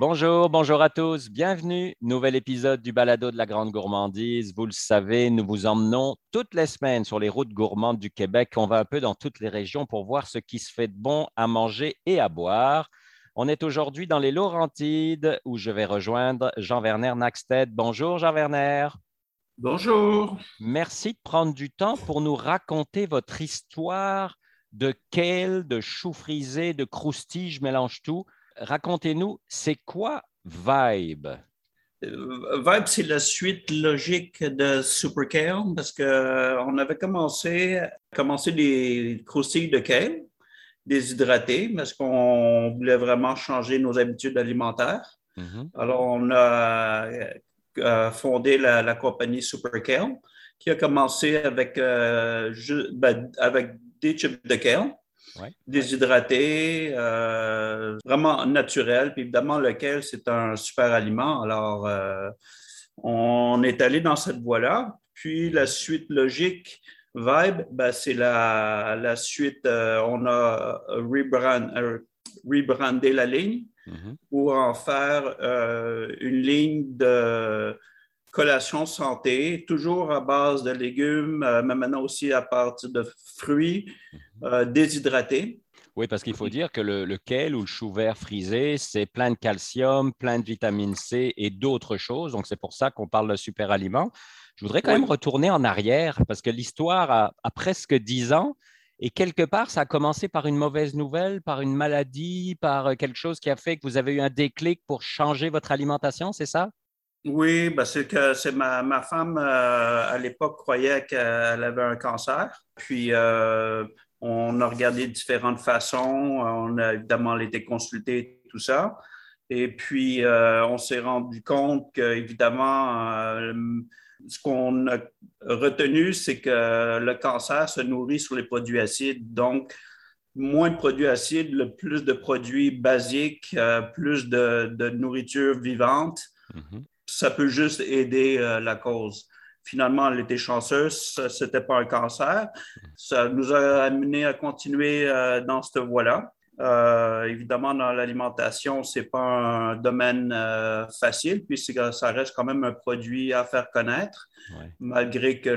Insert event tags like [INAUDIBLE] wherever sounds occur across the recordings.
Bonjour, bonjour à tous, bienvenue. Nouvel épisode du Balado de la Grande Gourmandise. Vous le savez, nous vous emmenons toutes les semaines sur les routes gourmandes du Québec. On va un peu dans toutes les régions pour voir ce qui se fait de bon à manger et à boire. On est aujourd'hui dans les Laurentides où je vais rejoindre Jean-Werner Naxted. Bonjour Jean-Werner. Bonjour. Merci de prendre du temps pour nous raconter votre histoire de kale, de chou frisé, de croustille, je mélange tout racontez-nous, c'est quoi Vibe? Euh, Vibe, c'est la suite logique de Super Kale parce qu'on euh, avait commencé, commencé des croustilles de kale déshydratées parce qu'on voulait vraiment changer nos habitudes alimentaires. Mm-hmm. Alors, on a euh, fondé la, compagnie Super Kale qui a commencé avec, ben, avec des chips de kale déshydraté, euh, vraiment naturel. Puis évidemment, lequel c'est un super aliment. Alors, euh, on est allé dans cette voie-là. Puis la suite logique, Vibe, ben, c'est la, la, suite, euh, on a rebrandé la ligne mm-hmm. pour en faire une ligne de collation santé, toujours à base de légumes, mais maintenant aussi à partir de fruits, euh, déshydraté. Oui, parce qu'il faut dire que le, kale ou le chou vert frisé, c'est plein de calcium, plein de vitamine C et d'autres choses. Donc, c'est pour ça qu'on parle de super aliment. Je voudrais quand même retourner en arrière parce que l'histoire a, presque dix ans et quelque part, ça a commencé par une mauvaise nouvelle, par une maladie, par quelque chose qui a fait que vous avez eu un déclic pour changer votre alimentation, c'est ça? Oui, ben c'est que c'est ma, femme euh, à l'époque croyait qu'elle avait un cancer. Puis euh, on a regardé différentes façons. On a évidemment été consulté, tout ça. Et puis, euh, on s'est rendu compte qu'évidemment, euh, ce qu'on a retenu, c'est que le cancer se nourrit sur les produits acides. Donc, moins de produits acides, plus de produits basiques, plus de, nourriture vivante, mm-hmm. Ça peut juste aider la cause. Finalement, elle était chanceuse, ce n'était pas un cancer. Ça nous a amené à continuer euh, dans cette voie-là. Euh, évidemment, dans l'alimentation, ce n'est pas un domaine euh, facile, puisque ça reste quand même un produit à faire connaître, malgré que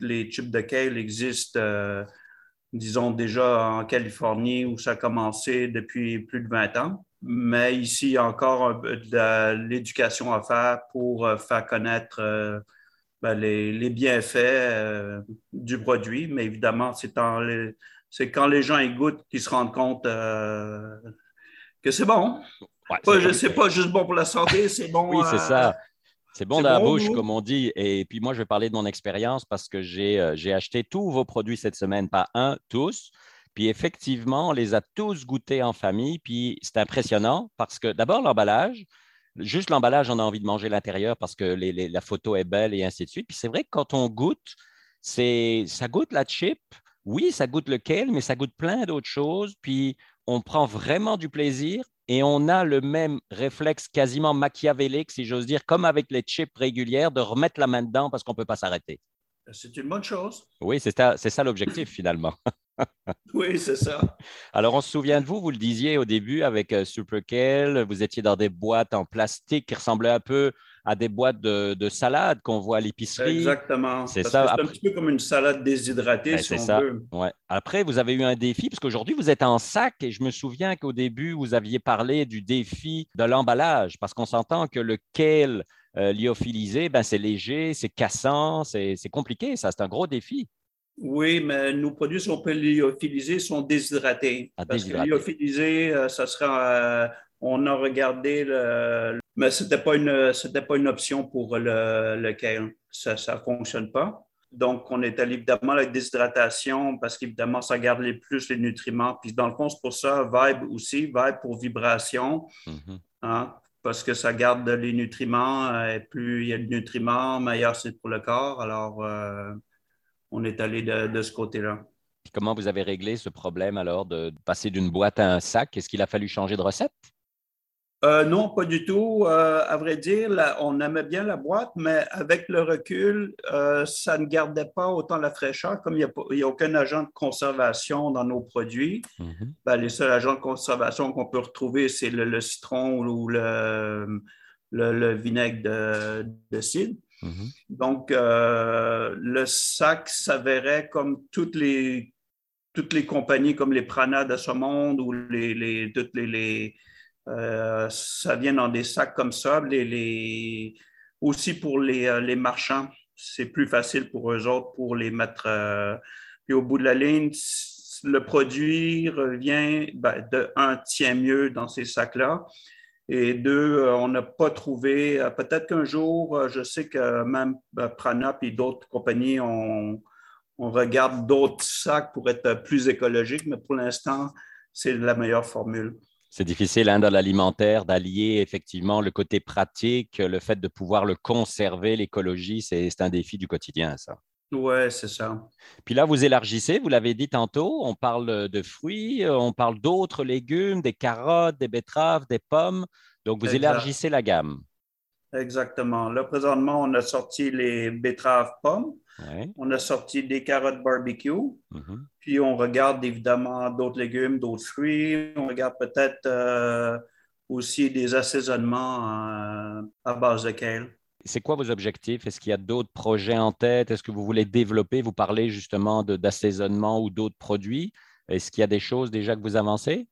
les chips de kale existent, disons, déjà en Californie, où ça a commencé depuis plus de 20 ans. Mais ici, il y a encore de l'éducation à faire pour faire connaître ben, les, bienfaits euh, du produit, mais évidemment, c'est quand les gens y goûtent qu'ils se rendent compte euh, que c'est bon. Ouais, sais pas juste bon pour la santé, c'est bon. oui, c'est ça. C'est bon dans la bouche, comme on dit. Et puis moi, je vais parler de mon expérience parce que euh, j'ai acheté tous vos produits cette semaine, pas un, tous. Effectivement, on les a tous goûtés en famille. Puis c'est impressionnant parce que d'abord, l'emballage, Juste l'emballage, on a envie de manger l'intérieur parce que la photo est belle et ainsi de suite. Puis c'est vrai que quand on goûte, ça goûte la chip. Oui, ça goûte lequel, mais ça goûte plein d'autres choses. Puis on prend vraiment du plaisir et on a le même réflexe quasiment machiavélique, si j'ose dire, comme avec les chips régulières, de remettre la main dedans parce qu'on ne peut pas s'arrêter. C'est une bonne chose. Oui, c'est ça, ça l'objectif finalement. [LAUGHS] oui, c'est ça. Alors, on se souvient de vous, vous le disiez au début avec euh, Supercale, vous étiez dans des boîtes en plastique qui ressemblaient un peu à des boîtes de, salade qu'on voit à l'épicerie. Exactement. C'est ça. C'est un petit peu comme une salade déshydratée, ben, si on ça. veut. Ouais. Après, vous avez eu un défi, parce qu'aujourd'hui, vous êtes en sac et je me souviens qu'au début, vous aviez parlé du défi de l'emballage, parce qu'on s'entend que le kale euh, lyophilisé, ben, c'est léger, c'est cassant, c'est compliqué, ça, c'est un gros défi. Oui, mais nos produits, si on peut lyophilisés, sont déshydratés. Ah, parce que lyophilisé, euh, ça sera. Euh, on a regardé le. Mais ce n'était pas, une, pas une option pour le, le Ça ne fonctionne pas. Donc, on est allé évidemment à la déshydratation parce qu'évidemment, ça garde les plus les nutriments. Puis, dans le fond, c'est pour ça, Vibe aussi, Vibe pour vibration, mm-hmm. hein, parce que ça garde les nutriments. Euh, et plus il y a de nutriments, meilleur c'est pour le corps. Alors, on est allé de, ce côté-là. comment vous avez réglé ce problème alors de passer d'une boîte à un sac? Est-ce qu'il a fallu changer de recette? Euh, non, pas du tout. Euh, à vrai dire, on aimait bien la boîte, mais avec le recul, euh, ça ne gardait pas autant la fraîcheur. Comme il n'y a, aucun agent de conservation dans nos produits, mhm. ben, les seuls agents de conservation qu'on peut retrouver, c'est le, citron ou le, le, vinaigre de, de cidre. Mhm. Donc, le sac s'avérait comme toutes les, toutes les compagnies, comme les Prana de ce monde ou les, les toutes les euh, ça vient dans des sacs comme ça. Les, Aussi pour les, euh, les marchands, c'est plus facile pour eux autres pour les mettre. Euh, puis au bout de la ligne, le produit revient ben, de un tient mieux dans ces sacs-là. Et deux, on n'a pas trouvé. Peut-être qu'un jour, je sais que même Prana et d'autres compagnies, on, on regarde d'autres sacs pour être plus écologiques, mais pour l'instant, c'est la meilleure formule. C'est difficile hein, dans l'alimentaire d'allier effectivement le côté pratique, le fait de pouvoir le conserver, l'écologie, c'est un défi du quotidien, ça. Oui, c'est ça. Puis là, vous élargissez, vous l'avez dit tantôt, on parle de fruits, on parle d'autres légumes, des carottes, des betteraves, des pommes. Donc, vous élargissez la gamme. Exactement. Là, présentement, on a sorti les betteraves pommes. On a sorti des carottes barbecue. Mm-hmm. Puis on regarde évidemment d'autres légumes, d'autres fruits. On regarde peut-être euh, aussi des assaisonnements euh, à base de kale. C'est quoi vos objectifs? Est-ce qu'il y a d'autres projets en tête? Est-ce que vous voulez développer? Vous parlez justement d'assaisonnement ou d'autres produits. Est-ce qu'il y a des choses déjà que vous avancez?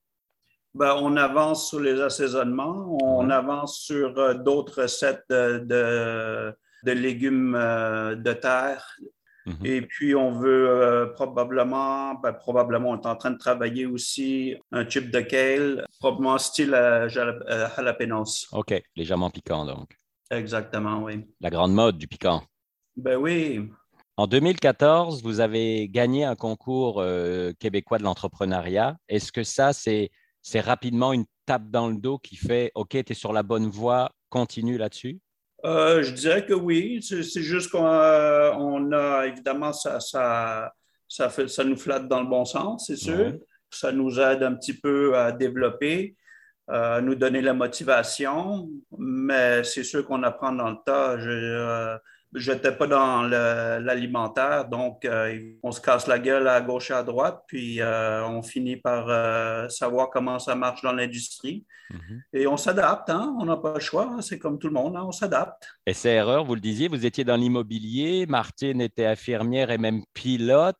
Ben, on avance sur les assaisonnements, on avance sur euh, d'autres recettes de de légumes euh, de terre. Mhm. Et puis, on veut euh, probablement, ben, probablement, on est en train de travailler aussi un chip de kale, probablement style jalapenos. OK, légèrement piquant donc. Exactement, oui. La grande mode du piquant. Ben oui. En 2014, vous avez gagné un concours québécois de l'entrepreneuriat. Est-ce que ça, c'est rapidement une tape dans le dos qui fait OK, tu es sur la bonne voie, continue là-dessus? Euh, je dirais que oui. C'est juste qu'on euh, a, évidemment, ça, ça, ça, fait, ça nous flatte dans le bon sens, c'est sûr. Ça nous aide un petit peu à développer, à nous donner la motivation, mais c'est sûr qu'on apprend dans le tas. Je, euh, je n'étais pas dans l'alimentaire, donc euh, on se casse la gueule à gauche et à droite, puis euh, on finit par euh, savoir comment ça marche dans l'industrie. Mhm. Et on s'adapte, hein? on n'a pas le choix, hein. c'est comme tout le monde, hein? on s'adapte. Et c'est erreur, vous le disiez, vous étiez dans l'immobilier, Martine était infirmière et même pilote.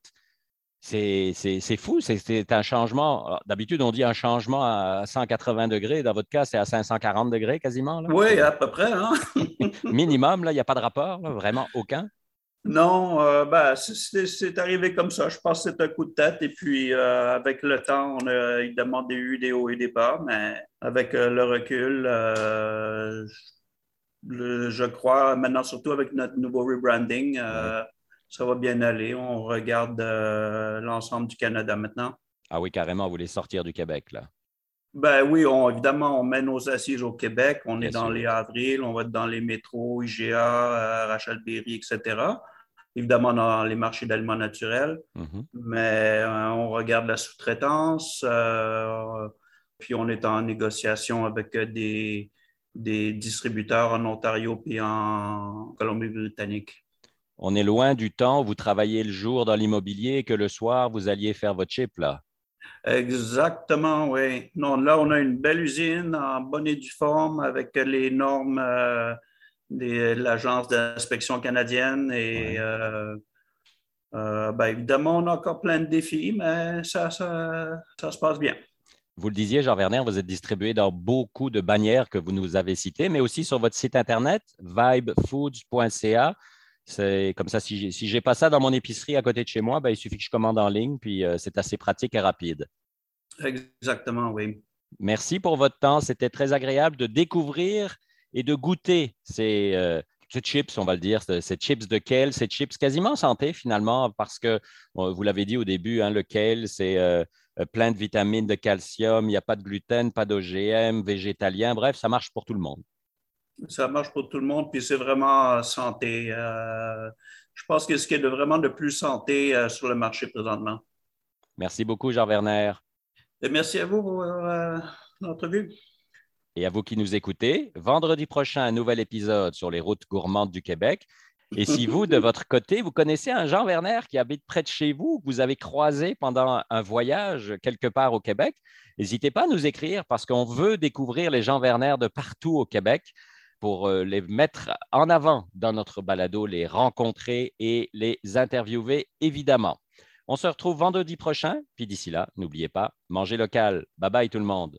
C'est fou, c'est un changement. D'habitude, on dit un changement à 180 degrés. Dans votre cas, c'est à 540 degrés quasiment. Oui, à peu près. Hein? [LAUGHS] Minimum, là, il n'y a pas de rapport, vraiment aucun? Non, euh, ben, c'est arrivé comme ça. Je pense que c'est un coup de tête. Et puis, euh, avec le temps, on a évidemment eu des hauts et des bas, mais avec euh, le recul, je crois, maintenant, surtout avec notre nouveau rebranding, ça va bien aller. On regarde euh, l'ensemble du Canada maintenant. Ah oui, carrément, vous voulez sortir du Québec, là? Ben oui, évidemment, on met nos assises au Québec. On est dans les avril, on va être dans les métros, IGA, euh, Rachel Berry, etc. Évidemment, dans les marchés d'aliments naturels. Mm-hmm. Mais euh, on regarde la sous-traitance. puis on est en négociation avec des, des distributeurs en Ontario et en Colombie-Britannique on est loin du temps où vous travaillez le jour dans l'immobilier et que le soir, vous alliez faire votre chip, là. Exactement, oui. Non, là, on a une belle usine en bonne et due forme avec les normes euh, de l'Agence d'inspection canadienne. Et euh, euh, ben, évidemment, on a encore plein de défis, mais ça, ça, ça se passe bien. Vous le disiez, Jean Werner, vous êtes distribué dans beaucoup de bannières que vous nous avez citées, mais aussi sur votre site Internet, vibefoods.ca. C'est comme ça, si j'ai n'ai pas ça dans mon épicerie à côté de chez moi, ben, il suffit que je commande en ligne, puis euh, c'est assez pratique et rapide. Exactement, oui. Merci pour votre temps. C'était très agréable de découvrir et de goûter ces, euh, chips, on va le dire, ces chips de kale, ces chips quasiment santé finalement, parce que vous l'avez dit au début, hein, le kale, c'est euh, plein de vitamines, de calcium, il n'y a pas de gluten, pas d'OGM, végétalien, bref, ça marche pour tout le monde ça marche pour tout le monde, puis c'est vraiment santé. Euh, je pense que ce qui est de vraiment de plus santé euh, sur le marché présentement. Merci beaucoup, Jean Werner. merci à vous pour euh, l'entrevue. Et à vous qui nous écoutez, vendredi prochain, un nouvel épisode sur les routes gourmandes du Québec. Et si vous, de [LAUGHS] votre côté, vous connaissez un Jean Werner qui habite près de chez vous, que vous avez croisé pendant un voyage quelque part au Québec, n'hésitez pas à nous écrire parce qu'on veut découvrir les Jean Werner de partout au Québec pour euh, les mettre en avant dans notre balado, les rencontrer et les interviewer, évidemment. On se retrouve vendredi prochain, puis d'ici là, n'oubliez pas, mangez local. Bye bye tout le monde.